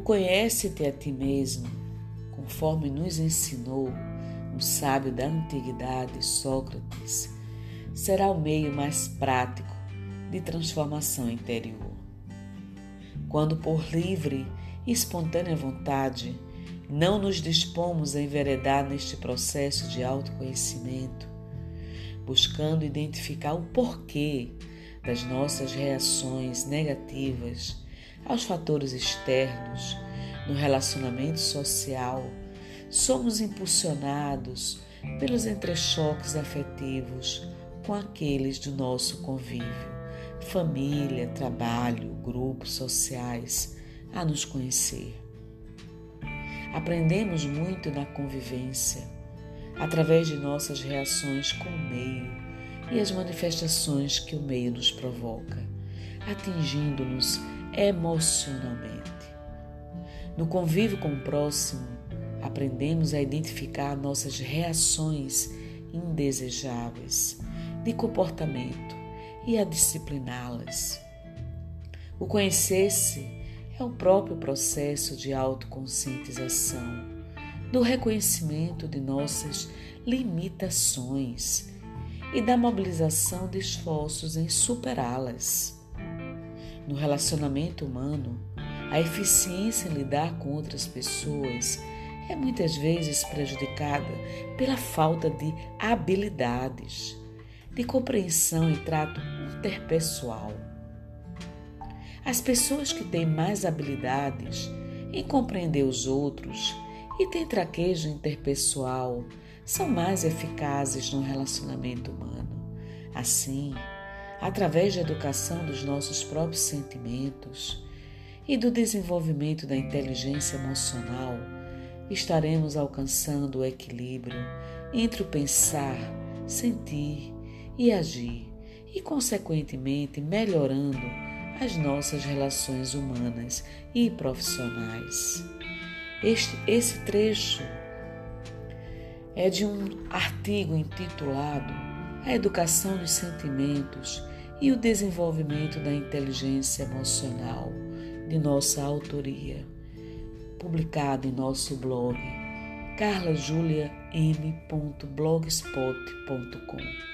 conhece-te a ti mesmo, conforme nos ensinou um sábio da antiguidade, Sócrates, será o meio mais prático de transformação interior. Quando por livre e espontânea vontade não nos dispomos a enveredar neste processo de autoconhecimento, buscando identificar o porquê das nossas reações negativas aos fatores externos no relacionamento social, somos impulsionados pelos entrechoques afetivos com aqueles do nosso convívio, família, trabalho, grupos sociais, a nos conhecer. Aprendemos muito na convivência, através de nossas reações com o meio e as manifestações que o meio nos provoca, atingindo-nos emocionalmente. No convívio com o próximo, aprendemos a identificar nossas reações indesejáveis de comportamento e a discipliná-las. O conhecer-se é o próprio processo de autoconscientização, do reconhecimento de nossas limitações e da mobilização de esforços em superá-las. No relacionamento humano, a eficiência em lidar com outras pessoas é muitas vezes prejudicada pela falta de habilidades, de compreensão e trato interpessoal. As pessoas que têm mais habilidades em compreender os outros e têm traquejo interpessoal são mais eficazes no relacionamento humano. Assim, através da educação dos nossos próprios sentimentos e do desenvolvimento da inteligência emocional, estaremos alcançando o equilíbrio entre o pensar, sentir e agir e, consequentemente, melhorando as nossas relações humanas e profissionais. Este, esse trecho é de um artigo intitulado A Educação dos Sentimentos e o desenvolvimento da inteligência emocional de nossa autoria, publicado em nosso blog carlajuliam.blogspot.com.